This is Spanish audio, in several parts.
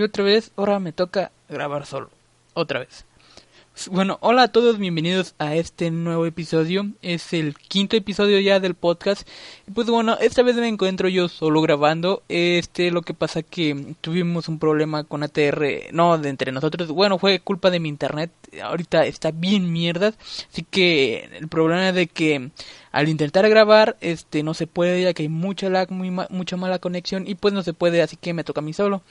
y otra vez, ahora me toca grabar solo. Otra vez. Bueno, hola a todos, bienvenidos a este nuevo episodio. Es el quinto episodio ya del podcast. Pues bueno, esta vez me encuentro yo solo grabando. Este, lo que pasa que tuvimos un problema con ATR, no de entre nosotros. Bueno, fue culpa de mi internet. Ahorita está bien mierda. Así que el problema es de que al intentar grabar, este, no se puede, ya que hay mucha lag, muy mucha mala conexión. Y pues no se puede, así que me toca a mí solo.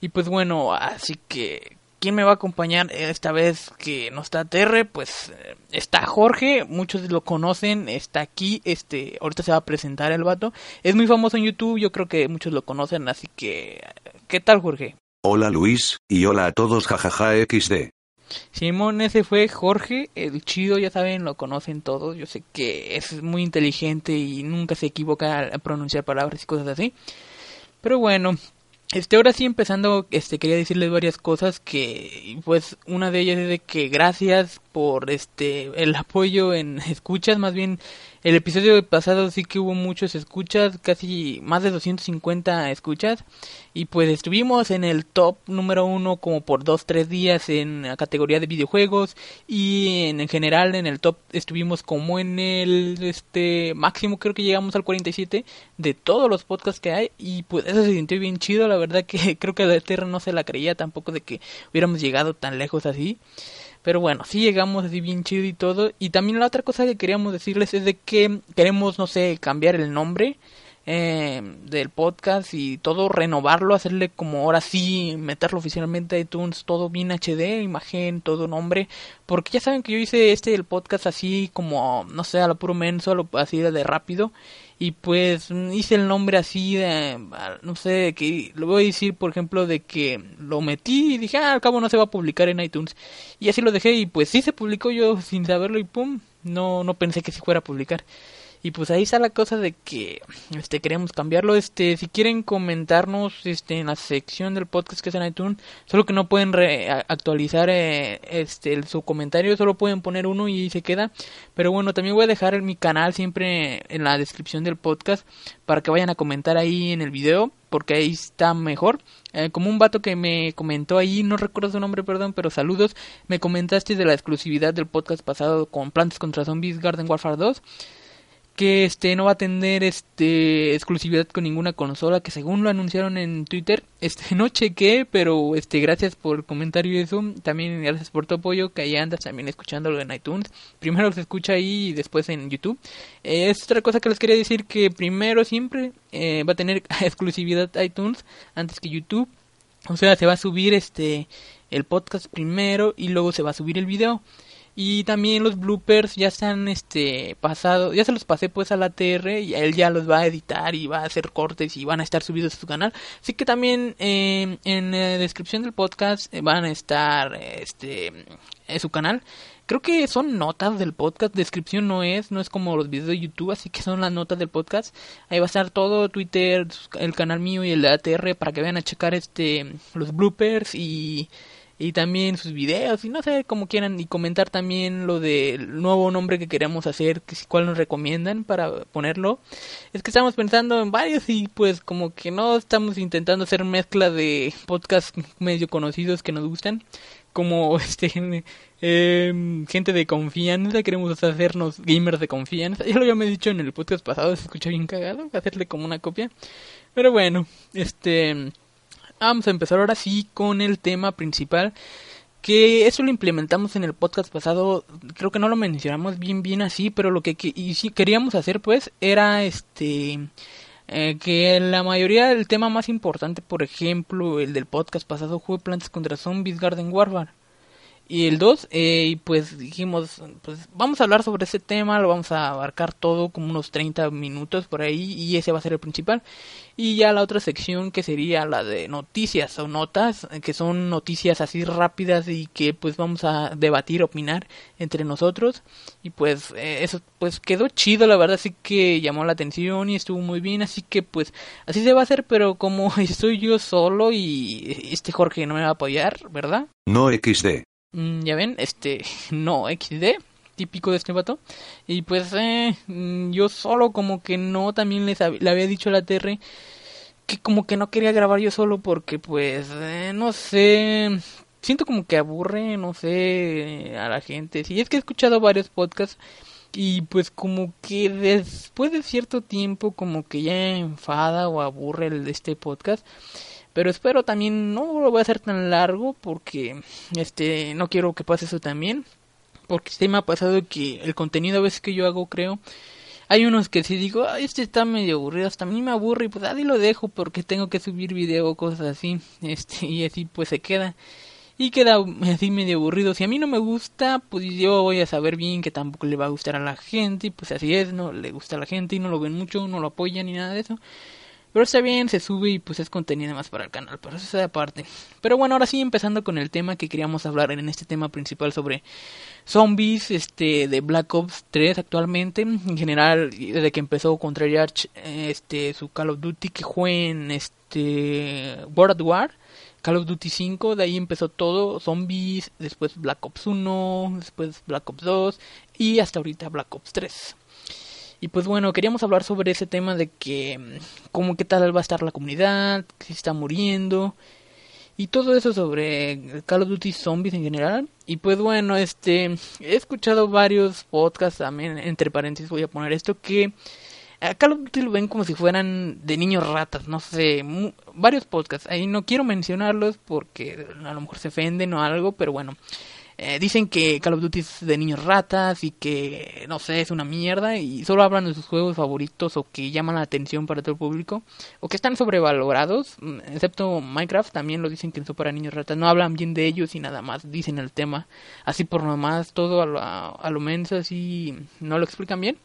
Y pues bueno, así que ¿quién me va a acompañar esta vez que no está Terre? Pues eh, está Jorge, muchos lo conocen, está aquí, este, ahorita se va a presentar el vato. Es muy famoso en YouTube, yo creo que muchos lo conocen, así que ¿qué tal Jorge? Hola Luis, y hola a todos jajaja XD. Simón, ese fue Jorge, el chido, ya saben, lo conocen todos. Yo sé que es muy inteligente y nunca se equivoca al pronunciar palabras y cosas así. Pero bueno, este, ahora sí empezando, este, quería decirles varias cosas que, pues, una de ellas es de que gracias por, este, el apoyo en escuchas, más bien, el episodio pasado sí que hubo muchos escuchas, casi más de 250 escuchas, y pues estuvimos en el top número uno como por dos, tres días en la categoría de videojuegos, y en, en general en el top estuvimos como en el, este, máximo creo que llegamos al 47 de todos los podcasts que hay, y pues eso se sintió bien chido, la verdad que creo que la Tierra no se la creía tampoco de que hubiéramos llegado tan lejos así. Pero bueno, sí llegamos así bien chido y todo. Y también la otra cosa que queríamos decirles es de que queremos, no sé, cambiar el nombre eh, del podcast y todo renovarlo, hacerle como ahora sí, meterlo oficialmente a iTunes, todo bien HD, imagen, todo nombre. Porque ya saben que yo hice este el podcast así como, no sé, a lo puro menso, a lo, así de rápido y pues hice el nombre así de no sé que lo voy a decir por ejemplo de que lo metí y dije ah, al cabo no se va a publicar en iTunes y así lo dejé y pues sí se publicó yo sin saberlo y pum no no pensé que se fuera a publicar y pues ahí está la cosa de que este queremos cambiarlo. Este si quieren comentarnos este en la sección del podcast que es en iTunes solo que no pueden actualizar eh, este su comentario solo pueden poner uno y se queda. Pero bueno también voy a dejar mi canal siempre en la descripción del podcast para que vayan a comentar ahí en el video porque ahí está mejor. Eh, como un vato que me comentó ahí no recuerdo su nombre perdón pero saludos. Me comentaste de la exclusividad del podcast pasado con Plantas contra Zombies Garden Warfare 2 que este no va a tener este exclusividad con ninguna consola que según lo anunciaron en Twitter este no chequé pero este gracias por el comentario y eso también gracias por tu apoyo que ahí andas también escuchándolo en iTunes. Primero se escucha ahí y después en YouTube. Eh, es otra cosa que les quería decir que primero siempre eh, va a tener exclusividad iTunes antes que YouTube. O sea se va a subir este el podcast primero y luego se va a subir el video y también los bloopers ya están este pasado, ya se los pasé pues a la TR y él ya los va a editar y va a hacer cortes y van a estar subidos a su canal. Así que también eh, en la descripción del podcast eh, van a estar este en su canal. Creo que son notas del podcast, descripción no es, no es como los videos de YouTube, así que son las notas del podcast. Ahí va a estar todo Twitter, el canal mío y el de ATR para que vayan a checar este los bloopers y y también sus videos y no sé como quieran y comentar también lo del nuevo nombre que queremos hacer que cuál nos recomiendan para ponerlo. Es que estamos pensando en varios y pues como que no estamos intentando hacer mezcla de podcasts medio conocidos que nos gustan como este eh, gente de confianza queremos hacernos gamers de confianza. Ya lo había dicho en el podcast pasado se escucha bien cagado hacerle como una copia. Pero bueno este Vamos a empezar ahora sí con el tema principal que eso lo implementamos en el podcast pasado, creo que no lo mencionamos bien bien así, pero lo que, y sí queríamos hacer pues era este eh, que la mayoría del tema más importante, por ejemplo, el del podcast pasado fue Plantas contra Zombies Garden Warfare y el 2 eh, y pues dijimos pues vamos a hablar sobre ese tema lo vamos a abarcar todo como unos 30 minutos por ahí y ese va a ser el principal. Y ya la otra sección que sería la de noticias o notas que son noticias así rápidas y que pues vamos a debatir opinar entre nosotros. Y pues eh, eso pues quedó chido la verdad sí que llamó la atención y estuvo muy bien. Así que pues así se va a hacer pero como estoy yo solo y este Jorge no me va a apoyar verdad no XD ya ven, este, no, XD, típico de este vato. Y pues eh, mm, yo solo como que no, también les le había dicho a la TR que como que no quería grabar yo solo porque pues, eh, no sé, siento como que aburre, no sé, a la gente. Si es que he escuchado varios podcasts y pues como que después de cierto tiempo como que ya enfada o aburre el, este podcast pero espero también no lo voy a hacer tan largo porque este no quiero que pase eso también. Porque este me ha pasado que el contenido a veces que yo hago creo hay unos que si digo, este está medio aburrido, hasta a mí me aburre y pues ahí lo dejo porque tengo que subir video o cosas así, este, y así pues se queda. Y queda así medio aburrido. Si a mí no me gusta, pues yo voy a saber bien que tampoco le va a gustar a la gente, y pues así es, no le gusta a la gente y no lo ven mucho, no lo apoyan ni nada de eso. Pero está bien, se sube y pues es contenido más para el canal, pero eso es de aparte. Pero bueno, ahora sí empezando con el tema que queríamos hablar en este tema principal sobre zombies este de Black Ops 3 actualmente, en general desde que empezó contra Treyarch este su Call of Duty que fue en este World War, Call of Duty 5, de ahí empezó todo, zombies, después Black Ops 1, después Black Ops 2 y hasta ahorita Black Ops 3. Y pues bueno, queríamos hablar sobre ese tema de que, mm, cómo qué tal va a estar la comunidad, si está muriendo, y todo eso sobre Call of Duty Zombies en general. Y pues bueno, este, he escuchado varios podcasts también, entre paréntesis voy a poner esto, que a Call of Duty lo ven como si fueran de niños ratas, no sé, varios podcasts. Ahí no quiero mencionarlos porque a lo mejor se ofenden o algo, pero bueno. Eh, dicen que Call of Duty es de niños ratas y que, no sé, es una mierda y solo hablan de sus juegos favoritos o que llaman la atención para todo el público o que están sobrevalorados, mm, excepto Minecraft también lo dicen que son para niños ratas, no hablan bien de ellos y nada más dicen el tema así por nomás, todo a lo, a lo menos así no lo explican bien,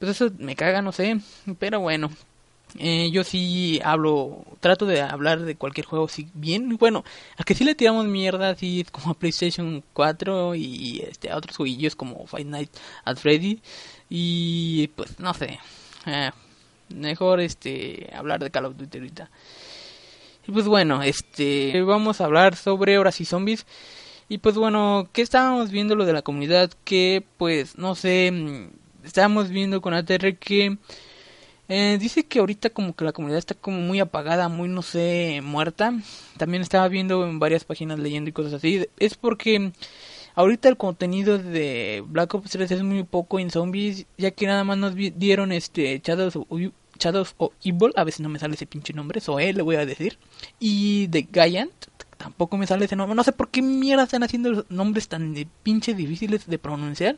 pues eso me caga, no sé, pero bueno, eh, yo sí hablo, trato de hablar de cualquier juego si bien. Bueno, a que sí le tiramos mierda, así como a PlayStation 4 y este, a otros jueguillos como Fight Night at Freddy. Y pues no sé, eh, mejor este hablar de Call of Duty ahorita. Y pues bueno, este vamos a hablar sobre horas y zombies. Y pues bueno, ¿qué estábamos viendo lo de la comunidad? Que pues no sé, mm, estábamos viendo con ATR que eh, dice que ahorita como que la comunidad está como muy apagada, muy no sé, muerta. También estaba viendo en varias páginas leyendo y cosas así. Es porque ahorita el contenido de Black Ops 3 es muy poco en zombies, ya que nada más nos dieron este Shadows of, Shadows Evil, a veces no me sale ese pinche nombre, él le voy a decir. Y The Giant, tampoco me sale ese nombre. No sé por qué mierda están haciendo nombres tan de pinche difíciles de pronunciar.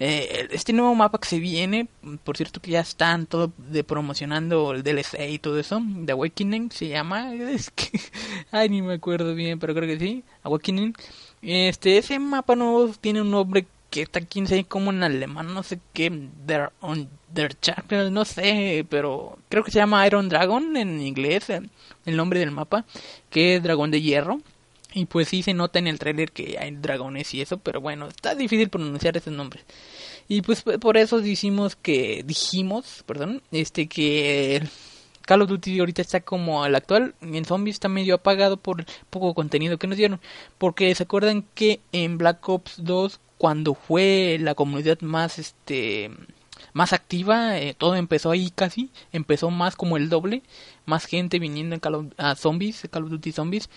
Eh, este nuevo mapa que se viene, por cierto que ya están todo de promocionando el DLC y todo eso, The Awakening se llama, es que, ay ni me acuerdo bien, pero creo que sí, Awakening. Este, ese mapa nuevo tiene un nombre que está aquí, no sé como en alemán, no sé qué, Der, on, der no sé, pero creo que se llama Iron Dragon en inglés, el nombre del mapa, que es dragón de hierro. Y pues sí se nota en el trailer que hay dragones y eso, pero bueno, está difícil pronunciar esos nombres. Y pues por eso dijimos que dijimos, perdón, este que Call of Duty ahorita está como el actual, en Zombies está medio apagado por poco contenido que nos dieron, porque se acuerdan que en Black Ops 2 cuando fue la comunidad más este más activa, eh, todo empezó ahí casi, empezó más como el doble, más gente viniendo en Call of, a Zombies, Call of Duty Zombies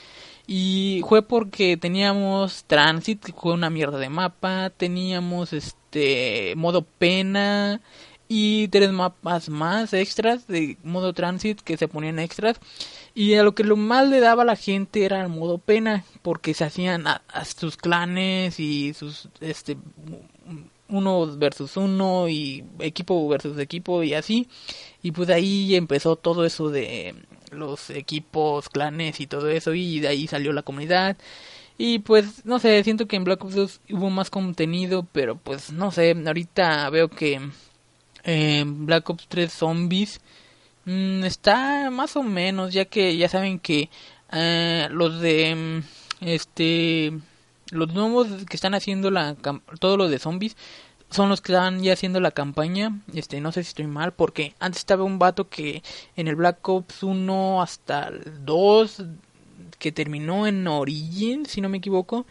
y fue porque teníamos Transit, que fue una mierda de mapa, teníamos este modo pena y tres mapas más extras de modo Transit que se ponían extras. Y a lo que lo más le daba a la gente era el modo pena, porque se hacían a, sus clanes y sus, este, uno versus uno y equipo versus equipo y así. Y pues ahí empezó todo eso de los equipos, clanes y todo eso y de ahí salió la comunidad. Y pues no sé, siento que en Black Ops 2 hubo más contenido, pero pues no sé, ahorita veo que eh, Black Ops 3 Zombies mm, está más o menos, ya que ya saben que eh, los de mm, este los nuevos que están haciendo la todo lo de zombies son los que están ya haciendo la campaña. Este, no sé si estoy mal, porque antes estaba un vato que en el Black Ops 1 hasta el 2, que terminó en Origin, si no me equivoco,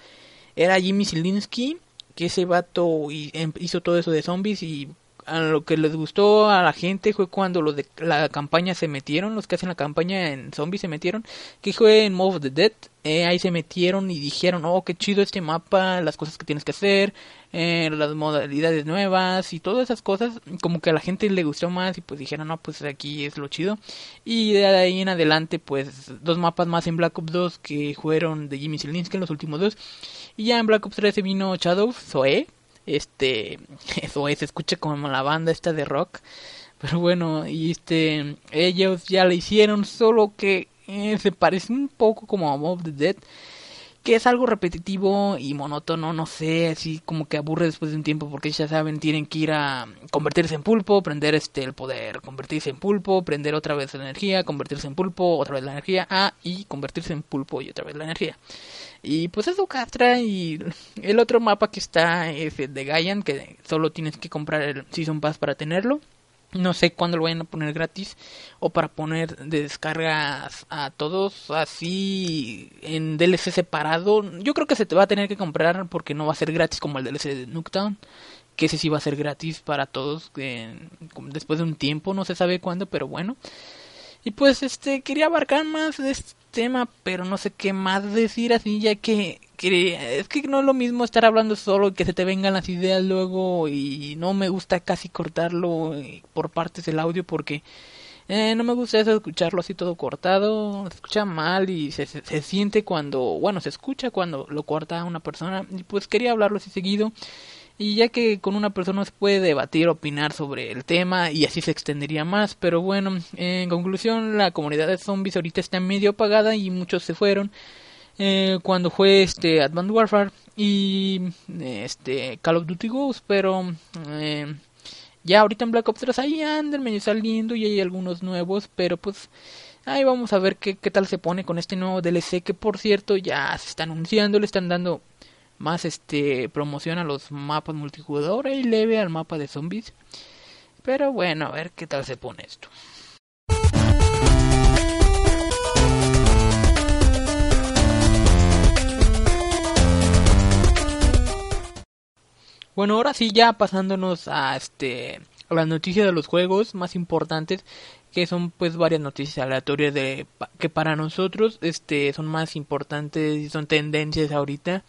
era Jimmy Zielinski, que ese vato em, hizo todo eso de zombies y a lo que les gustó a la gente fue cuando los de la campaña se metieron, los que hacen la campaña en zombies se metieron, que fue en Mob of the Dead, eh, ahí se metieron y dijeron, oh, qué chido este mapa, las cosas que tienes que hacer, eh, las modalidades nuevas y todas esas cosas, como que a la gente le gustó más y pues dijeron, no, pues aquí es lo chido. Y de ahí en adelante, pues dos mapas más en Black Ops 2 que fueron de Jimmy Zielinski, los últimos dos. Y ya en Black Ops 3 se vino Shadow, Zoe, este, eso es, se escucha como la banda esta de rock. Pero bueno, y este, ellos ya le hicieron, solo que eh, se parece un poco como a Mob the Dead. Que es algo repetitivo y monótono, no sé, así como que aburre después de un tiempo porque ya saben, tienen que ir a convertirse en pulpo, prender este el poder, convertirse en pulpo, prender otra vez la energía, convertirse en pulpo, otra vez la energía, ah, y convertirse en pulpo y otra vez la energía. Y pues eso castra y el otro mapa que está es el de Gaian, que solo tienes que comprar el Season Pass para tenerlo. No sé cuándo lo vayan a poner gratis o para poner de descargas a todos así en DLC separado. Yo creo que se te va a tener que comprar porque no va a ser gratis como el DLC de Nuketown. Que ese sí va a ser gratis para todos después de un tiempo, no se sabe cuándo, pero bueno. Y pues este quería abarcar más de este tema, pero no sé qué más decir así, ya que, es que no es lo mismo estar hablando solo que se te vengan las ideas luego y no me gusta casi cortarlo eh, por partes del audio porque eh, no me gusta eso escucharlo así todo cortado, se escucha mal y se, se, se siente cuando, bueno, se escucha cuando lo corta una persona. Y pues quería hablarlo así seguido. Y ya que con una persona se puede debatir, opinar sobre el tema y así se extendería más, pero bueno, en conclusión la comunidad de zombies ahorita está medio apagada y muchos se fueron eh, cuando fue este Advanced Warfare y este Call of Duty Ghost, pero eh, ya ahorita en Black Ops 3 ahí andan medio saliendo y hay algunos nuevos, pero pues ahí vamos a ver qué, qué tal se pone con este nuevo DLC que por cierto ya se está anunciando, le están dando más este promociona los mapas multijugador y leve al mapa de zombies. Pero bueno, a ver qué tal se pone esto. Bueno, ahora sí ya pasándonos a este a las noticias de los juegos más importantes que son pues varias noticias aleatorias de que para nosotros este son más importantes y son tendencias ahorita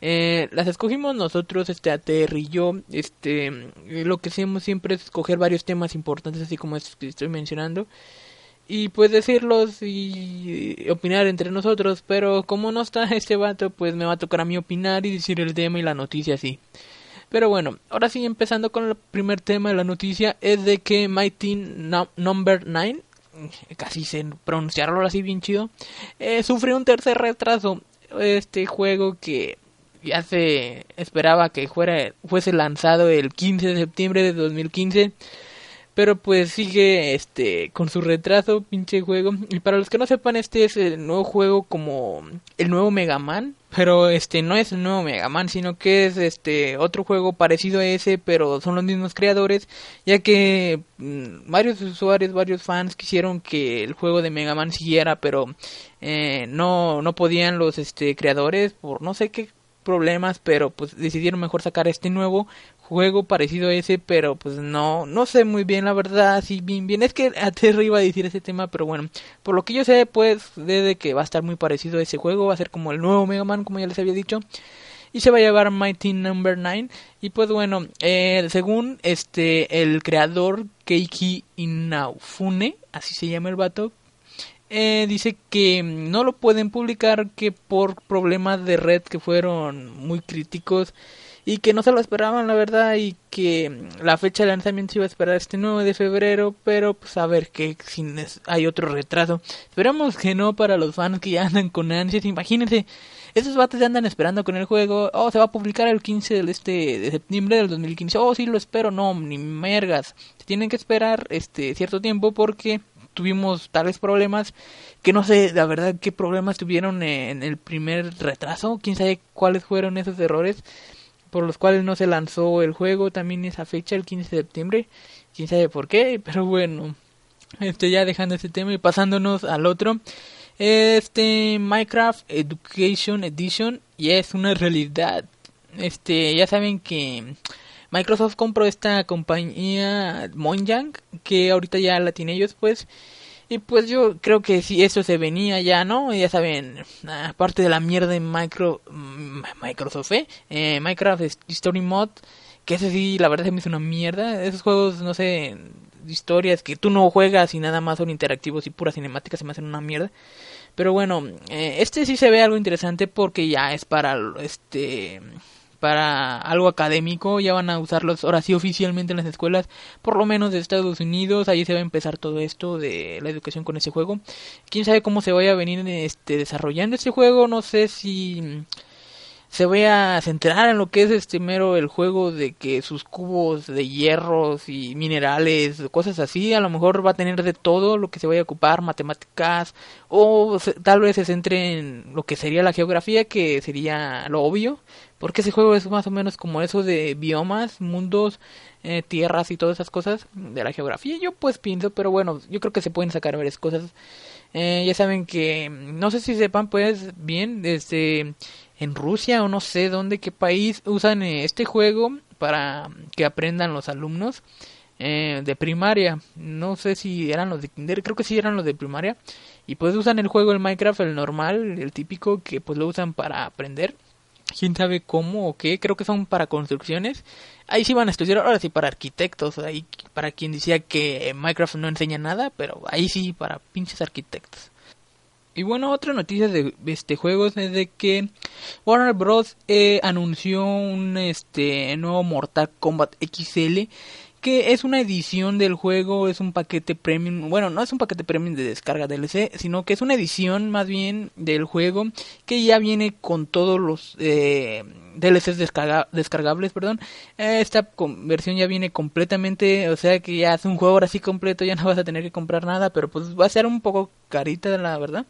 eh, las escogimos nosotros, este ATR y yo. Este, lo que hacemos siempre es escoger varios temas importantes, así como estos que estoy mencionando, y pues decirlos y opinar entre nosotros. Pero como no está este vato, pues me va a tocar a mí opinar y decir el tema y la noticia así. Pero bueno, ahora sí empezando con el primer tema de la noticia es de que Mighty Number 9, casi se pronunciarlo así bien chido, eh, sufre un tercer retraso. Este juego que ya se esperaba que fuera fuese lanzado el 15 de septiembre de 2015 pero pues sigue este con su retraso pinche juego. Y para los que no sepan este es el nuevo juego como el nuevo Mega Man. Pero este no es el nuevo Mega Man sino que es este otro juego parecido a ese pero son los mismos creadores ya que mm, varios usuarios varios fans quisieron que el juego de Mega Man siguiera pero eh, no no podían los este creadores por no sé qué problemas, pero pues decidieron mejor sacar este nuevo juego parecido a ese, pero pues no, no sé muy bien la verdad, si bien, bien, es que aterro iba a decir ese tema, pero bueno, por lo que yo sé, pues, desde que va a estar muy parecido a ese juego, va a ser como el nuevo Mega Man, como ya les había dicho, y se va a llevar Mighty Number 9, y pues bueno, eh, según este, el creador Keiki Inaufune, así se llama el vato, eh, dice que no lo pueden publicar que por problemas de red que fueron muy críticos y que no se lo esperaban la verdad y que la fecha de lanzamiento se iba a esperar este 9 de febrero pero pues a ver que si hay otro retraso. Esperamos que no para los fans que ya andan con ansias imagínense esos vatos ya andan esperando con el juego oh se va a publicar el 15 de este de septiembre del 2015 oh sí lo espero no ni mergas. Se tienen que esperar este cierto tiempo porque tuvimos tales problemas que no sé la verdad qué problemas tuvieron en el primer retraso quién sabe cuáles fueron esos errores por los cuales no se lanzó el juego también esa fecha, el 15 de septiembre. Quién sabe por qué, pero bueno. Este, ya dejando este tema y pasándonos al otro. Este Minecraft Education Edition ya es una realidad. Este, ya saben que Microsoft compró esta compañía Mojang, que ahorita ya la tiene ellos, pues. Y pues yo creo que si eso se venía ya, ¿no? Ya saben, aparte de la mierda de micro, mm, Microsoft, ¿eh? ¿eh? Minecraft Story Mod, que ese sí, la verdad se me hizo una mierda. Esos juegos, no sé, historias que tú no juegas y nada más son interactivos y puras cinemáticas se me hacen una mierda. Pero bueno, eh, este sí se ve algo interesante porque ya es para este para algo académico, ya van a usarlos ahora sí oficialmente en las escuelas, por lo menos de Estados Unidos, ahí se va a empezar todo esto de la educación con ese juego. Quién sabe cómo se vaya a venir este desarrollando este juego, no sé si se vaya a centrar en lo que es este mero el juego de que sus cubos de hierros y minerales, cosas así, a lo mejor va a tener de todo lo que se vaya a ocupar, matemáticas, o tal vez se centre en lo que sería la geografía, que sería lo obvio, porque ese juego es más o menos como eso de biomas, mundos, eh, tierras y todas esas cosas de la geografía. Yo pues pienso, pero bueno, yo creo que se pueden sacar varias cosas. Eh, ya saben que, no sé si sepan pues bien, desde en Rusia o no sé dónde, qué país usan eh, este juego para que aprendan los alumnos de primaria. No sé si eran los de kinder, creo que sí eran los de primaria. Y pues usan el juego, el Minecraft, el normal, el típico, que pues lo usan para aprender quién sabe cómo o qué, creo que son para construcciones. Ahí sí van a estudiar, ahora sí para arquitectos, ahí para quien decía que Minecraft no enseña nada, pero ahí sí para pinches arquitectos. Y bueno, otra noticia de este juego es de que Warner Bros. Eh, anunció un este nuevo Mortal Kombat XL que es una edición del juego, es un paquete premium, bueno, no es un paquete premium de descarga DLC, sino que es una edición más bien del juego que ya viene con todos los eh, DLCs descargables, perdón. Esta versión ya viene completamente, o sea que ya es un juego ahora sí completo, ya no vas a tener que comprar nada, pero pues va a ser un poco carita, la verdad.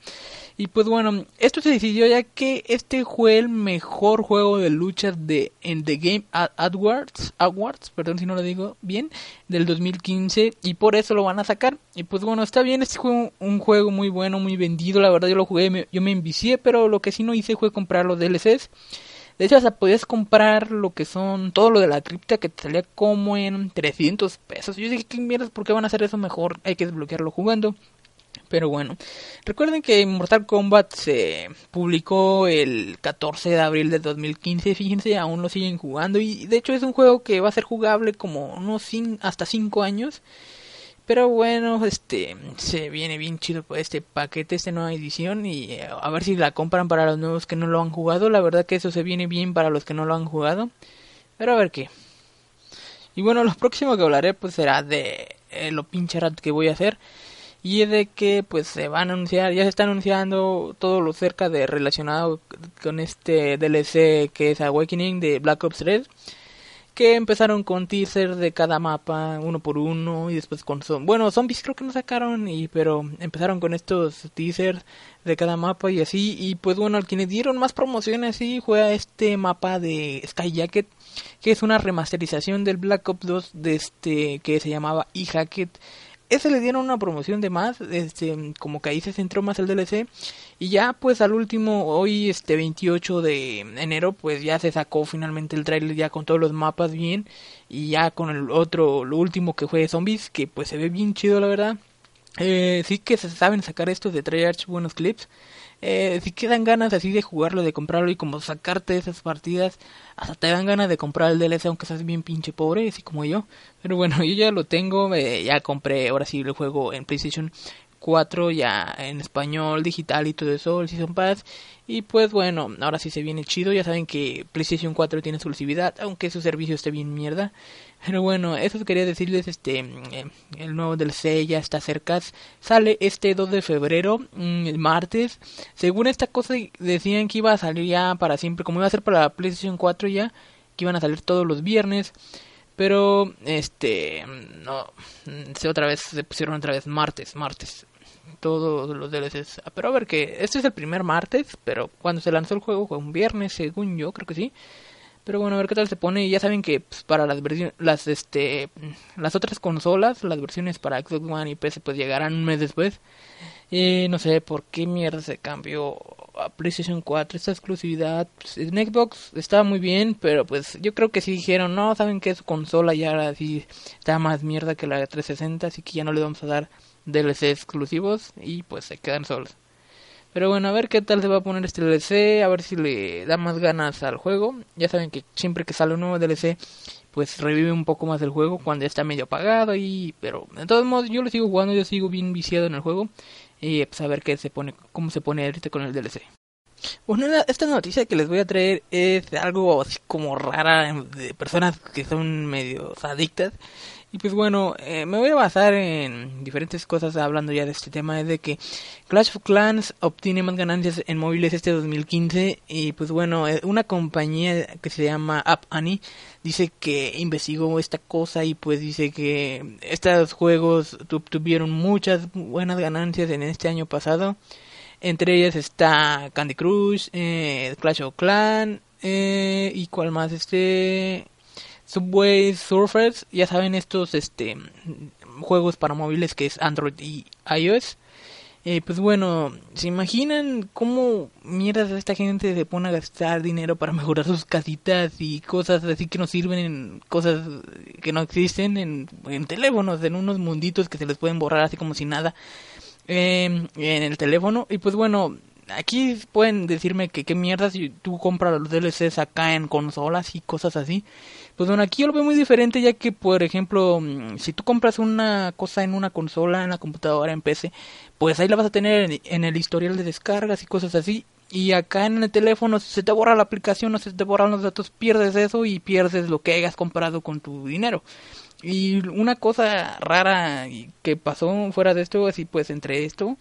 Y pues bueno, esto se decidió ya que este fue el mejor juego de lucha de en The Game Awards, Awards, perdón si no lo digo bien, del 2015 y por eso lo van a sacar. Y pues bueno, está bien, este juego un juego muy bueno, muy vendido, la verdad yo lo jugué, yo me envicié, pero lo que sí no hice fue comprar los DLCs. De hecho, hasta podías comprar lo que son todo lo de la cripta que te salía como en 300 pesos. Yo dije, ¿qué mierdas? ¿Por qué van a hacer eso mejor? Hay que desbloquearlo jugando. Pero bueno, recuerden que Mortal Kombat se publicó el 14 de abril de 2015, fíjense, aún lo siguen jugando y de hecho es un juego que va a ser jugable como unos hasta 5 años. Pero bueno, este se viene bien chido pues, este paquete, esta nueva edición y eh, a ver si la compran para los nuevos que no lo han jugado. La verdad que eso se viene bien para los que no lo han jugado. Pero a ver qué. Y bueno, lo próximo que hablaré pues será de eh, lo pinche rato que voy a hacer y es de que pues se van a anunciar, ya se está anunciando todo lo cerca de relacionado con este DLC que es Awakening de Black Ops 3 que empezaron con teasers de cada mapa uno por uno y después con bueno zombies creo que no sacaron y pero empezaron con estos teasers de cada mapa y así y pues bueno al quienes dieron más promociones así fue a este mapa de Sky Jacket que es una remasterización del Black Ops 2 de este que se llamaba e-Hacket ese le dieron una promoción de más, este, como que ahí se centró más el DLC. Y ya pues al último, hoy este 28 de enero, pues ya se sacó finalmente el trailer ya con todos los mapas bien. Y ya con el otro, lo último que fue Zombies, que pues se ve bien chido la verdad. Eh, sí que se saben sacar estos de Treyarch buenos clips eh, si quedan ganas así de jugarlo, de comprarlo y como sacarte esas partidas, hasta te dan ganas de comprar el DLC aunque seas bien pinche pobre, así como yo. Pero bueno, yo ya lo tengo, eh, ya compré ahora sí el juego en PlayStation 4 ya en español, digital y todo eso, el Season Pass. Y pues bueno, ahora sí se viene chido. Ya saben que PlayStation 4 tiene exclusividad, aunque su servicio esté bien mierda. Pero bueno, eso quería decirles, este, eh, el nuevo DLC ya está cerca. Sale este 2 de febrero, mm, el martes. Según esta cosa decían que iba a salir ya para siempre, como iba a ser para la PlayStation 4 ya, que iban a salir todos los viernes. Pero, este, no, se otra vez, se pusieron otra vez martes, martes. Todos los DLCs. Pero a ver que, este es el primer martes, pero cuando se lanzó el juego fue un viernes, según yo, creo que sí. Pero bueno, a ver qué tal se pone. Ya saben que pues, para las versiones, las, este, las otras consolas, las versiones para Xbox One y PC, pues llegarán un mes después. Y no sé por qué mierda se cambió a PlayStation 4 esta exclusividad. Pues, en Xbox estaba muy bien, pero pues yo creo que sí dijeron, no, saben que su consola ya ahora sí está más mierda que la de 360, así que ya no le vamos a dar DLC exclusivos y pues se quedan solos. Pero bueno, a ver qué tal se va a poner este DLC, a ver si le da más ganas al juego. Ya saben que siempre que sale un nuevo DLC, pues revive un poco más el juego cuando ya está medio apagado y pero de todos modos yo lo sigo jugando, yo sigo bien viciado en el juego y pues a ver qué se pone, cómo se pone ahorita con el DLC. Bueno, esta noticia que les voy a traer es algo así como rara de personas que son medio adictas. Y pues bueno, eh, me voy a basar en diferentes cosas hablando ya de este tema. Es de que Clash of Clans obtiene más ganancias en móviles este 2015. Y pues bueno, eh, una compañía que se llama App Annie dice que investigó esta cosa y pues dice que estos juegos tuvieron muchas buenas ganancias en este año pasado. Entre ellas está Candy Crush, eh, Clash of Clans eh, y cuál más este Subway Surfers, ya saben estos este juegos para móviles que es Android y iOS. Eh, pues bueno, ¿se imaginan cómo mierdas esta gente se pone a gastar dinero para mejorar sus casitas y cosas así que no sirven en cosas que no existen en, en teléfonos, en unos munditos que se les pueden borrar así como si nada eh, en el teléfono? Y pues bueno, aquí pueden decirme que qué mierda si tú compras los DLCs acá en consolas y cosas así. Pues bueno, aquí yo lo veo muy diferente ya que, por ejemplo, mm, si tú compras una cosa en una consola, en la computadora, en PC, pues ahí la vas a tener en, el historial de descargas y cosas así. Y acá en el teléfono, si se te borra la aplicación o se te borran los datos, pierdes eso y pierdes lo que hayas comprado con tu dinero. Y una cosa rara que pasó fuera de esto, así pues entre esto,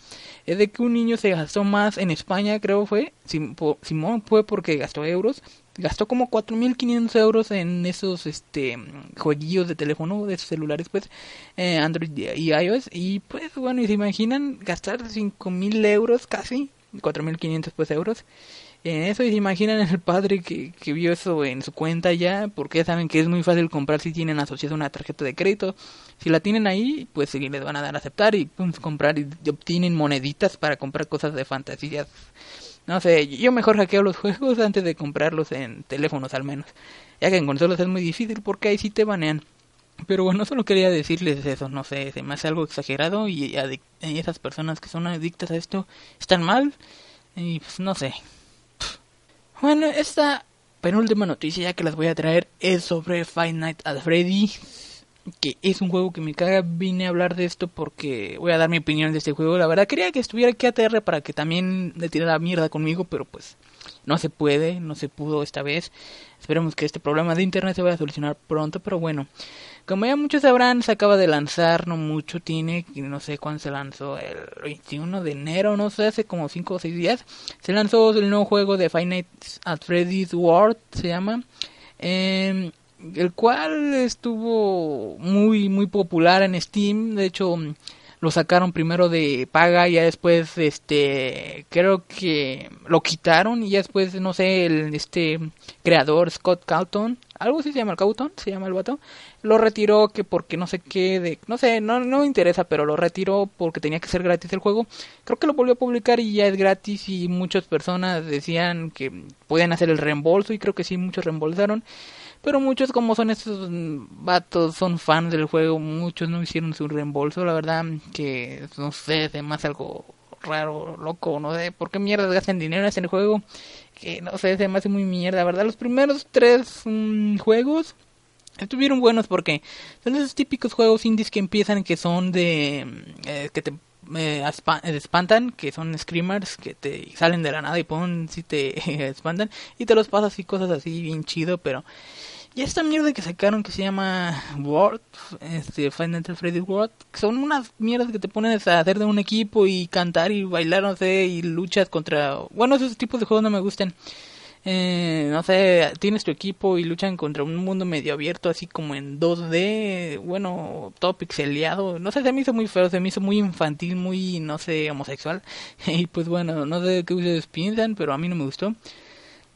es de que un niño se gastó más en España, creo fue, Simón fue porque gastó euros, gastó como 4.500 euros en esos este jueguillos de teléfono, de celulares pues, eh, Android y iOS, y pues bueno, y se imaginan gastar 5.000 euros casi, 4.500 pues euros, en eso y se imaginan el padre que, que vio eso en su cuenta ya, porque ya saben que es muy fácil comprar si tienen asociada una tarjeta de crédito. Si la tienen ahí, pues sí les van a dar a aceptar y pues, comprar y obtienen moneditas para comprar cosas de fantasía. No sé, yo mejor hackeo los juegos antes de comprarlos en teléfonos al menos. Ya que en consolas es muy difícil porque ahí sí te banean. Pero bueno, solo quería decirles eso, no sé, se me hace algo exagerado y, esas personas que son adictas a esto están mal. Y pues no sé, bueno, esta penúltima noticia que las voy a traer es sobre Five Nights at. Que es un juego que me caga. Vine a hablar de esto porque voy a dar mi opinión de este juego. La verdad quería que estuviera aquí ATR para que también le tirara mierda conmigo, pero pues no se puede, no se pudo esta vez. Esperemos que este problema de internet se vaya a solucionar pronto, pero bueno. Como ya muchos sabrán, se acaba de lanzar, no mucho tiene, no sé cuándo se lanzó, el 21 de enero, no sé, hace como 5 o 6 días. Se lanzó el nuevo juego de Five Nights at Freddy's World, se llama. Eh, el cual estuvo muy, muy popular en Steam. De hecho, lo sacaron primero de paga y después este creo que lo quitaron y ya después no sé el este creador Scott Calton algo así se llama el Calton se llama el vato lo retiró que porque no sé qué de no sé no no me interesa pero lo retiró porque tenía que ser gratis el juego creo que lo volvió a publicar y ya es gratis y muchas personas decían que podían hacer el reembolso y creo que sí muchos reembolsaron pero muchos, como son estos vatos, son fans del juego, muchos no hicieron su reembolso. La verdad que, no sé, es más algo raro, loco, no sé por qué mierda gastan dinero en este juego. Que no sé, se me muy mierda, ¿verdad? Los primeros tres mm, juegos estuvieron buenos porque son esos típicos juegos indies que empiezan que son de. Mm, eh, que te eh, espantan, que son screamers que te salen de la nada y pon si te espantan y te los pasas y cosas así bien chido, pero y esta mierda que sacaron que se llama World, este Final Freddy World, son unas mierdas que te ponen a hacer de un equipo y cantar y bailar, no sé, y luchas contra... Bueno, esos tipos de juegos no me gustan. Eh, no sé, tienes tu equipo y luchan contra un mundo medio abierto, así como en 2D, bueno, todo pixeleado. No sé, se me hizo muy feo, se me hizo muy infantil, muy, no sé, homosexual. y pues bueno, no sé qué ustedes piensan, pero a mí no me gustó.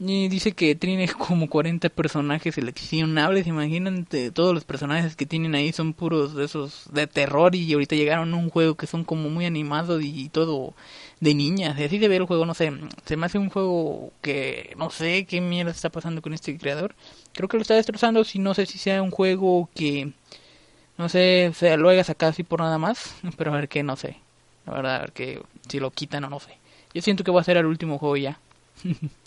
Y dice que tiene como 40 personajes seleccionables. Imaginan, todos los personajes que tienen ahí son puros de esos de terror. Y ahorita llegaron a un juego que son como muy animados y todo de niñas. Y así de ver el juego, no sé. Se me hace un juego que no sé qué mierda está pasando con este creador. Creo que lo está destrozando. Si no sé si sea un juego que no sé, se lo haya sacado así por nada más. Pero a ver qué, no sé. La verdad, a ver que si lo quitan o no sé. Yo siento que va a ser el último juego ya.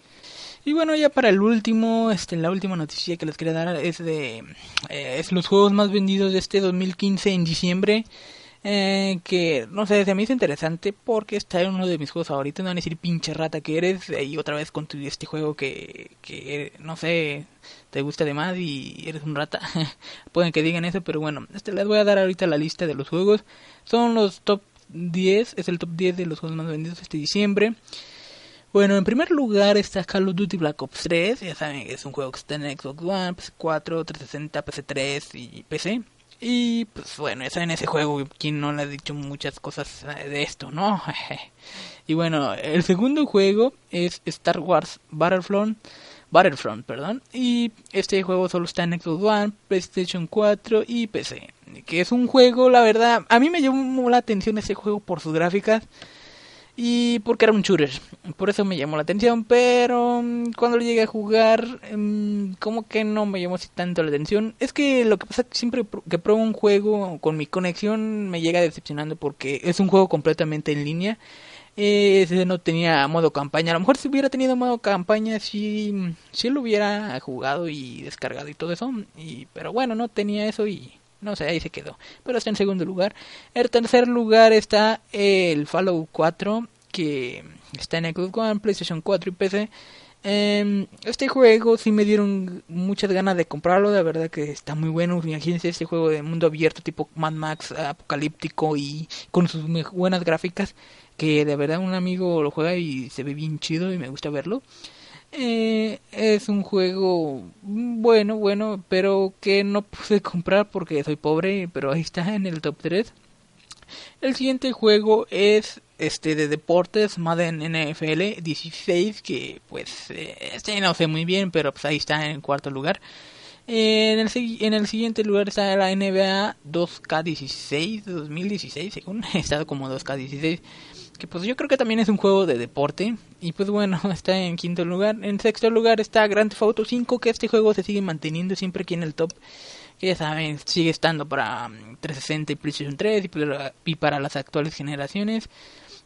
Y bueno, ya para el último, este, la última noticia que les quería dar es de eh, es los juegos más vendidos de este 2015 en diciembre. Eh, que no sé, se me hizo interesante porque está en uno de mis juegos favoritos. No van a decir pinche rata que eres. Y otra vez con tu, este juego que, que no sé, te gusta de más y eres un rata. Pueden que digan eso, pero bueno, este, les voy a dar ahorita la lista de los juegos. Son los top 10, es el top 10 de los juegos más vendidos este diciembre. Bueno, en primer lugar está Call of Duty Black Ops 3. Ya saben que es un juego que está en Xbox One, PS4, 360, PC3 y PC. Y pues bueno, ya saben ese juego, quien no le ha dicho muchas cosas de esto, ¿no? y bueno, el segundo juego es Star Wars Battlefront. Battlefront, perdón. Y este juego solo está en Xbox One, PlayStation 4 y PC. Que es un juego, la verdad, a mí me llamó la atención ese juego por sus gráficas y porque era un shooter. Por eso me llamó la atención, pero mm, cuando lo llegué a jugar, mm, como que no me llamó así tanto la atención. Es que lo que pasa es que siempre que pruebo un juego con mi conexión me llega decepcionando porque es un juego completamente en línea. ese no tenía modo campaña. A lo mejor si hubiera tenido modo campaña, sí, sí lo hubiera jugado y descargado y todo eso. Y, pero bueno, no tenía eso y no sé, ahí se quedó. Pero está en segundo lugar. En tercer lugar está el Fallout 4, que está en Xbox One, PlayStation 4 y PC. Em, este juego sí me dieron muchas ganas de comprarlo, de verdad que está muy bueno. Imagínense este juego de mundo abierto tipo Mad Max, apocalíptico y con sus buenas gráficas. Que de verdad un amigo lo juega y se ve bien chido y me gusta verlo. Eh, es un juego bueno, bueno, pero que no pude comprar porque soy pobre, pero ahí está en el top 3. El siguiente juego es este de deportes Madden NFL 16 que pues eh, este no sé muy bien, pero pues ahí está en cuarto lugar. En el, en el siguiente lugar está la NBA 2K16 2016, según estado como 2K16 que pues yo creo que también es un juego de deporte y pues bueno, está en quinto lugar. En sexto lugar está Grand Theft Auto 5, que este juego se sigue manteniendo siempre aquí en el top. Que ya saben, sigue estando para 360 mm, y PlayStation 3 y para, las actuales generaciones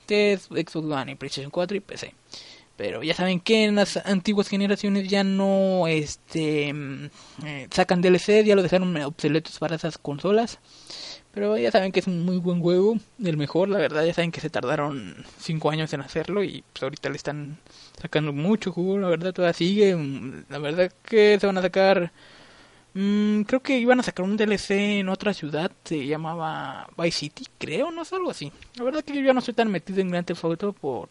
de Xbox One y PlayStation 4 y PC. Pero ya saben que en las antiguas generaciones ya no este mm, eh, sacan DLC, ya lo dejaron obsoletos para esas consolas. Pero ya saben que es un muy buen juego, el mejor, la verdad, ya saben que se tardaron 5 años en hacerlo y pues ahorita le están sacando mucho jugo, la verdad todavía sigue, mm, la verdad que se van a sacar, mmm, creo que iban a sacar un DLC en otra ciudad, se llamaba Vice City, creo, no es algo así. La verdad que yo ya no estoy tan metido en Grand Theft Auto por,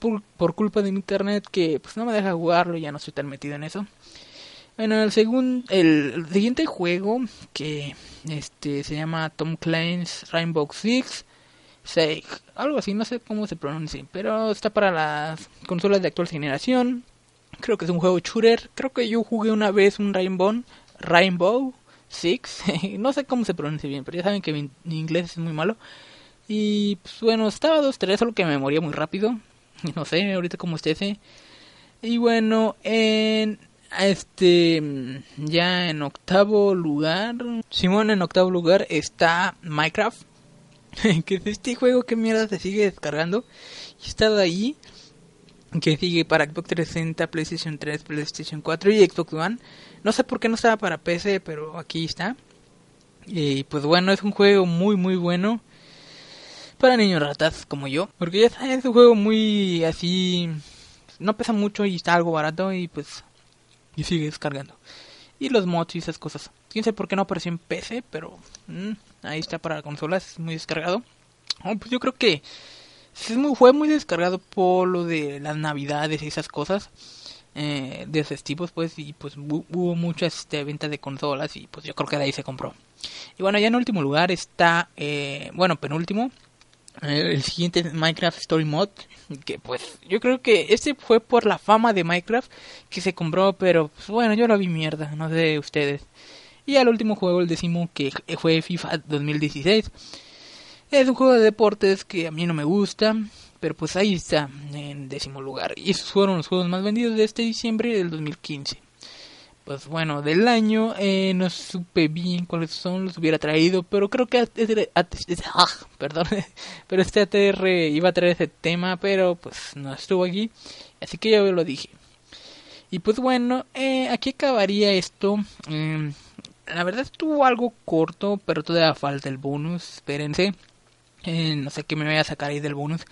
por, por culpa de mi internet que pues no me deja jugarlo y ya no estoy tan metido en eso. Bueno, el, segundo, el, siguiente juego que este se llama Tom Clancy's Rainbow Six, Siege, algo así, no sé cómo se pronuncia, pero está para las consolas de actual generación. Creo que es un juego shooter. Creo que yo jugué una vez un Rainbow, Rainbow Six, no sé cómo se pronuncia bien, pero ya saben que mi, inglés es muy malo. Y pues bueno, estaba 2-3, solo que me moría muy rápido. No sé, ahorita como esté Y bueno, en este, ya en octavo lugar, Simón en octavo lugar está Minecraft, que es este juego que mierda se sigue descargando y está ahí, que sigue para Xbox 360, PlayStation 3, PlayStation 4 y Xbox One. No sé por qué no estaba para PC, pero aquí está. Y pues bueno, es un juego muy muy bueno. para niños ratas como yo, porque ya es un juego muy así, no pesa mucho y está algo barato y pues y sigue descargando. Y los mods y esas cosas. Quién sé por qué no apareció en PC, pero mm, ahí está para consolas, es muy descargado. Oh, pues yo creo que fue muy descargado por lo de las navidades y esas cosas eh, de festivos pues y pues hubo muchas este, ventas de consolas y pues yo creo que de ahí se compró y bueno ya en último lugar está eh, bueno penúltimo el siguiente Minecraft Story Mode que pues yo creo que este fue por la fama de Minecraft que se compró pero pues, bueno yo lo vi mierda no sé ustedes y al último juego el décimo que fue FIFA 2016 es un juego de deportes que a mí no me gusta pero pues ahí está, en décimo lugar. Y esos fueron los juegos más vendidos de este diciembre del 2015. Pues bueno, del año eh, no supe bien cuáles son, los hubiera traído, pero creo que ah, perdón, pero este ATR iba a traer ese tema, pero pues no estuvo aquí, así que yo lo dije. Y pues bueno, eh, aquí acabaría esto. Em, la verdad estuvo algo corto, pero todavía falta el bonus, espérense. Eh, no sé qué me voy a sacar ahí del bonus.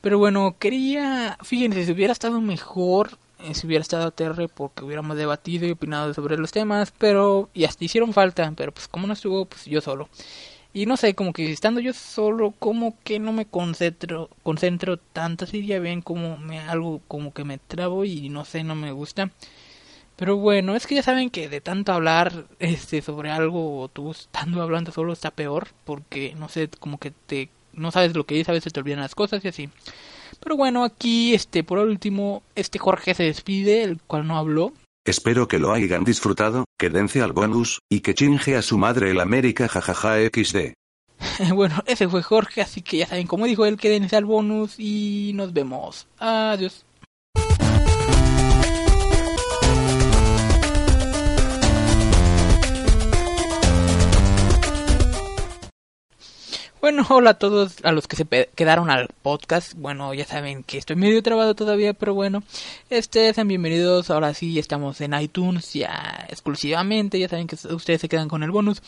Pero bueno, quería, fíjense, si hubiera estado mejor, si hubiera estado TR porque hubiéramos debatido y opinado sobre los temas, pero y hasta hicieron falta, pero pues como no estuvo, pues yo solo. Y no sé, como que estando yo solo, como que no me concentro, concentro tanto, así ya ven como me algo como que me trabo y no sé, no me gusta. Pero bueno, es que ya saben que de tanto hablar este sobre algo o tú estando hablando solo está peor porque no sé, como que te no sabes lo que dices, a veces te olvidan las cosas y así. Pero bueno, aquí, este, por último, este Jorge se despide, el cual no habló. Espero que lo hayan disfrutado, que dense al bonus, y que chinge a su madre el América jajaja XD. bueno, ese fue Jorge, así que ya saben, como dijo él, que dense al bonus y nos vemos. Adiós. Bueno, hola a todos a los que se quedaron al podcast. Bueno, ya saben que estoy medio trabado todavía, pero bueno, este, sean bienvenidos. Ahora sí, estamos en iTunes ya exclusivamente. Ya saben que ustedes se quedan con el bonus.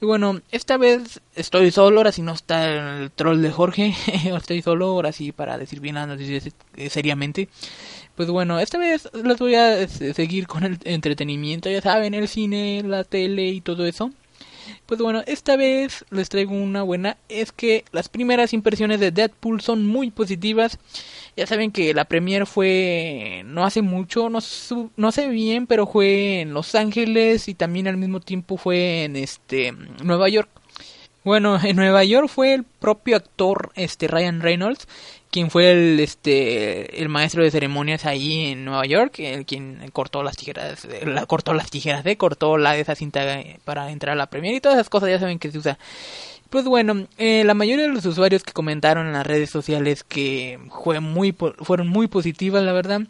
Y bueno, esta vez estoy solo, ahora sí no está el troll de Jorge. estoy solo, ahora sí para decir bien las noticias eh, seriamente. Pues bueno, esta vez les voy a eh, seguir con el entretenimiento, ya saben, el cine, la tele y todo eso. Pues bueno, esta vez les traigo una buena. Es que las primeras impresiones de Deadpool son muy positivas. Ya saben que la premiere fue no hace mucho, no, no sé bien, pero fue en Los Ángeles y también al mismo tiempo fue en este Nueva York. Bueno, en Nueva York fue el propio actor este Ryan Reynolds quien fue el este el maestro de ceremonias ahí en Nueva York, el quien cortó las tijeras, la, cortó las tijeras, de cortó la esa cinta para entrar a la premiere y todas esas cosas ya saben que se usa. Pues bueno, eh, la mayoría de los usuarios que comentaron en las redes sociales que fue muy fueron muy positivas, la verdad.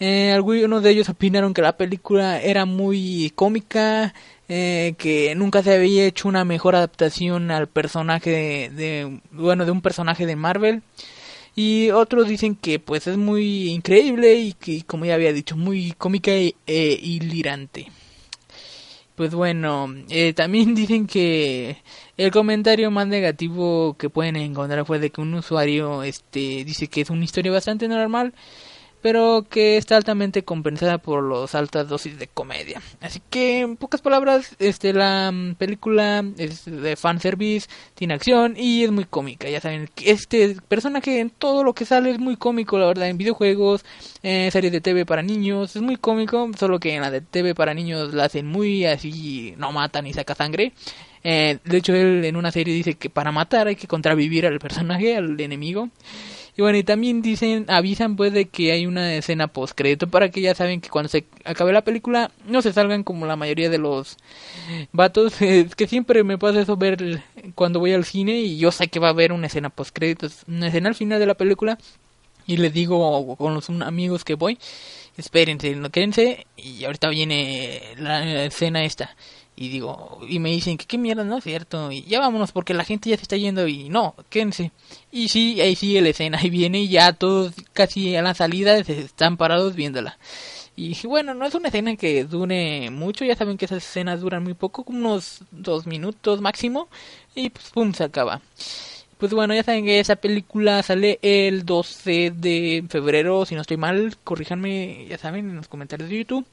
Eh, algunos de ellos opinaron que la película era muy cómica, eh, que nunca se había hecho una mejor adaptación al personaje de bueno de un personaje de Marvel. Y otros dicen que pues es muy increíble y que como ya había dicho muy cómica e, e hilirante. Pues bueno, eh, también dicen que el comentario más negativo que pueden encontrar fue de que un usuario este dice que es una historia bastante normal pero que está altamente compensada por las altas dosis de comedia. Así que, en pocas palabras, este la mm, película es de fanservice, tiene acción y es muy cómica. Ya saben, este personaje en todo lo que sale es muy cómico, la verdad, en videojuegos, en series de TV para niños, es muy cómico, solo que en la de TV para niños la hacen muy así, no matan ni saca sangre. Eh, de hecho, él en una serie dice que para matar hay que contravivir al personaje, al enemigo. Y bueno, y también dicen, avisan pues de que hay una escena post crédito para que ya saben que cuando se acabe la película no se salgan como la mayoría de los vatos. Es que siempre me pasa eso ver cuando voy al cine y yo sé que va a haber una escena post créditos, una escena al final de la película y les digo con los amigos que voy, espérense, no quédense y ahorita viene la escena esta y digo, y me dicen que qué mierda, no es cierto, y ya vámonos porque la gente ya se está yendo y no, quédense. Y sí, ahí sigue la escena, ahí viene y ya todos casi a la salida están parados viéndola. Y bueno, no es una escena que dure mucho, ya saben que esas escenas duran muy poco, unos dos minutos máximo, y pues pum, se acaba. pues bueno, ya saben que esa película sale el 12 de febrero, si no estoy mal, corríjanme, ya saben, en los comentarios de YouTube.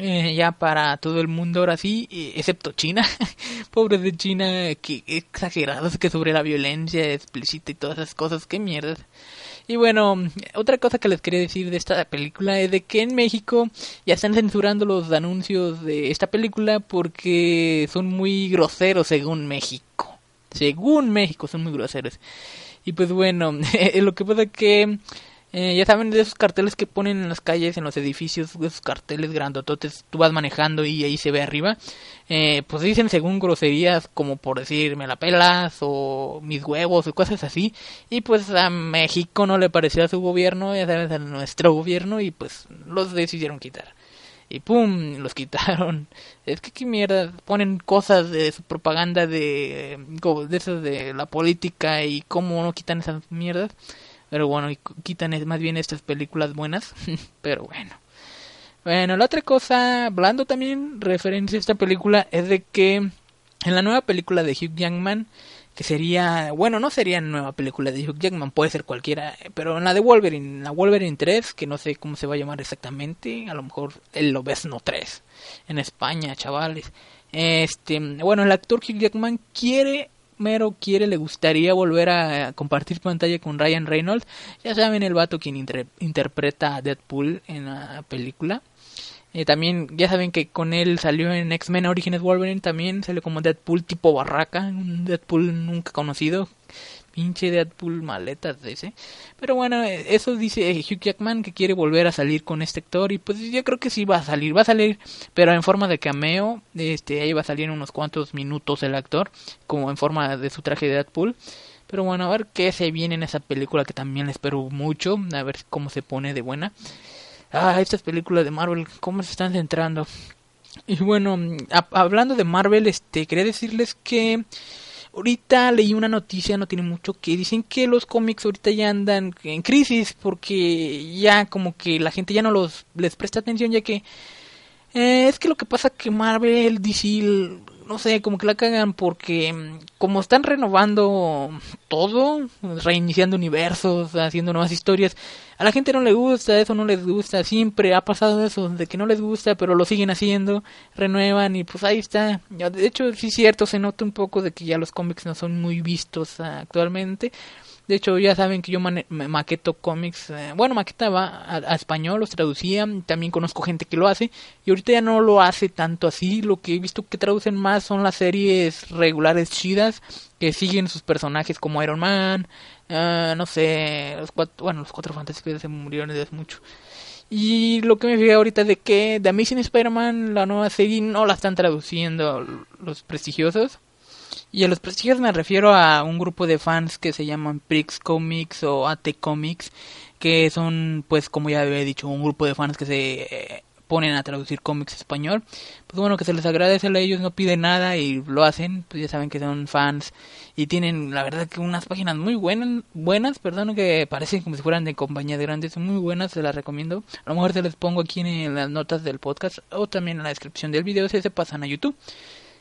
Eh, ya para todo el mundo ahora sí, eh, excepto China. Pobres de China, que exagerados que sobre la violencia explícita y todas esas cosas, qué mierda. Y bueno, otra cosa que les quería decir de esta película es de que en México ya están censurando los anuncios de esta película porque son muy groseros según México. Según México son muy groseros. Y pues bueno, lo que pasa es que eh, ya saben de esos carteles que ponen en las calles, en los edificios, esos carteles grandototes, tú vas manejando y ahí se ve arriba. Eh, pues dicen según groserías como por decir me la pelas o mis huevos o cosas así. Y pues a México no le pareció a su gobierno, ya sabes, a nuestro gobierno y pues los decidieron quitar. Y pum, los quitaron. Es que qué mierda, ponen cosas de su propaganda de, de eso de la política y cómo no quitan esas mierdas. Pero bueno, y quitan más bien estas películas buenas. Pero bueno. Bueno, la otra cosa, hablando también referencia a esta película, es de que en la nueva película de Hugh Jackman, que sería, bueno, no sería nueva película de Hugh Jackman, puede ser cualquiera, pero en la de Wolverine, la Wolverine 3, que no sé cómo se va a llamar exactamente, a lo mejor el Lobesno 3, en España, chavales. Este, bueno, el actor Hugh Jackman quiere mero quiere, le gustaría volver a compartir pantalla con Ryan Reynolds. Ya saben, el vato quien interpreta a Deadpool en la película. Eh, también, ya saben que con él salió en X-Men Origins Wolverine, también salió como Deadpool tipo barraca, un Deadpool nunca conocido, pinche Deadpool maletas ese. Pero bueno, eh, eso dice Hugh Jackman que quiere volver a salir con este actor y pues yo creo que sí va a salir, va a salir, pero en forma de cameo, este ahí va a salir en unos cuantos minutos el actor, como en forma de su traje de Deadpool. Pero bueno, a ver qué se viene en esa película que también espero mucho, a ver cómo se pone de buena. Ah, estas películas de Marvel, cómo se están centrando. Y bueno, hablando de Marvel, este quería decirles que Ahorita leí una noticia, no tiene mucho, que dicen que los cómics ahorita ya andan en crisis porque ya como que la gente ya no los les presta atención ya que eh, es que lo que pasa que Marvel, DC no sé, como que la cagan porque mm, como están renovando todo, reiniciando universos, haciendo nuevas historias, a la gente no le gusta, eso no les gusta, siempre ha pasado eso, de que no les gusta, pero lo siguen haciendo, renuevan y pues ahí está. De hecho, sí es cierto, se nota un poco de que ya los cómics no son muy vistos actualmente. De hecho, ya saben que yo maqueto cómics, eh, bueno, maquetaba a, a, español, los traducía, también conozco gente que lo hace, y ahorita ya no lo hace tanto así, lo que he visto que traducen más son las series regulares chidas, que siguen sus personajes como Iron Man, uh, no sé, los cuatro, bueno, los cuatro fantásticos se murieron desde hace mucho. Y lo que me fijé ahorita de que The Amazing Spider-Man, la nueva serie, no la están traduciendo los prestigiosos y a los prestigios me refiero a un grupo de fans que se llaman Prix Comics o AT Comics, que son, pues, como ya había dicho, un grupo de fans que se eh, ponen a traducir cómics español. Pues bueno, que se les agradece a ellos, no piden nada y lo hacen, pues ya saben que son fans y tienen, la verdad, que unas páginas muy buenas, buenas, perdón, que parecen como si fueran de compañía de grandes, son muy buenas, se las recomiendo. A lo mejor se les pongo aquí en las notas del podcast o también en la descripción del video si se pasan a YouTube.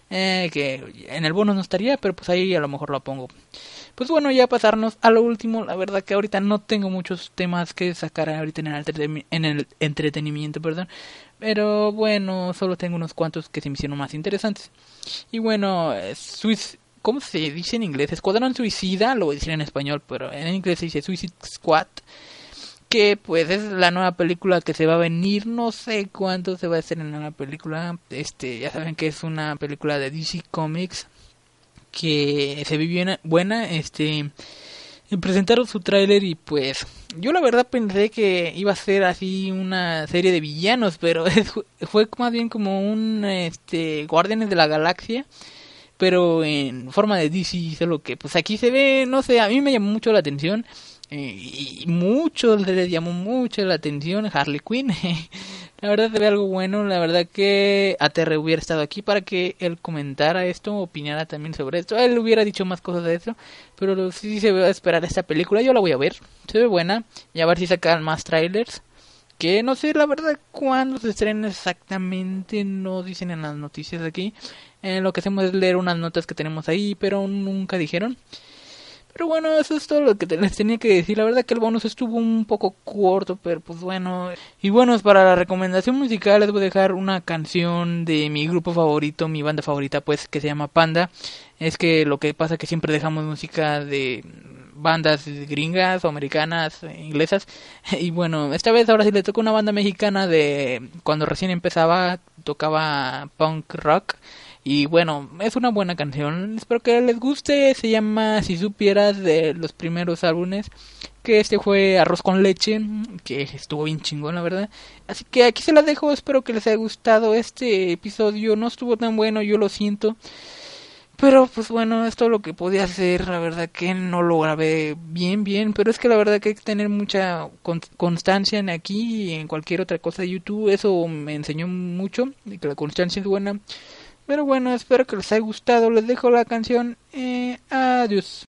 Eh, que en el bono no estaría, pero pues ahí a lo mejor lo pongo. Pues bueno, ya pasarnos a lo último. La verdad que ahorita no tengo muchos temas que sacar ahorita en el, en el entretenimiento, perdón. Pero bueno, solo tengo unos cuantos que se me hicieron más interesantes. Y bueno, Swiss, ¿cómo se dice en inglés? Escuadrón Suicida, lo voy a decir en español, pero en inglés se dice Suicide Squad que pues es la nueva película que se va a venir, no sé cuánto se va a hacer en la película, este, ya saben que es una película de DC Comics que se vivió buena, este, presentaron su tráiler y pues yo la verdad pensé que iba a ser así una serie de villanos, pero fue más bien como un este Guardianes de la Galaxia pero en forma de DC, solo que pues aquí se ve, no sé, a mí me llamó mucho la atención y mucho le llamó mucho la atención Harley Quinn. la verdad se ve algo bueno, la verdad que ATR hubiera estado aquí para que él comentara esto, opinara también sobre esto. Él hubiera dicho más cosas de eso, pero sí se ve a esperar esta película, yo la voy a ver. Se ve buena y a ver si sacan más trailers. Que no sé la verdad cuándo se estrena exactamente, no dicen en las noticias aquí. Eh, lo que hacemos es leer unas notas que tenemos ahí, pero nunca dijeron Pero bueno, eso es todo lo que les tenía que decir. La verdad que el bonus estuvo un poco corto, pero pues bueno. Y bueno, para la recomendación musical les voy a dejar una canción de mi grupo favorito, mi banda favorita, pues que se llama Panda. Es que lo que pasa es que siempre dejamos música de bandas gringas americanas, inglesas. Y bueno, esta vez ahora sí le tocó una banda mexicana de cuando recién empezaba, tocaba punk rock. Y bueno, es una buena canción. Espero que les guste. Se llama Si supieras de los primeros álbumes. Que este fue Arroz con leche. Que estuvo bien chingón, la verdad. Así que aquí se las dejo. Espero que les haya gustado este episodio. No estuvo tan bueno, yo lo siento. Pero pues bueno, esto es lo que podía hacer, la verdad que no lo grabé bien, bien, pero es que la verdad que hay que tener mucha constancia en aquí y en cualquier otra cosa de YouTube, eso me enseñó mucho, que la constancia es buena. Pero bueno, espero que les haya gustado, les dejo la canción, eh, adiós.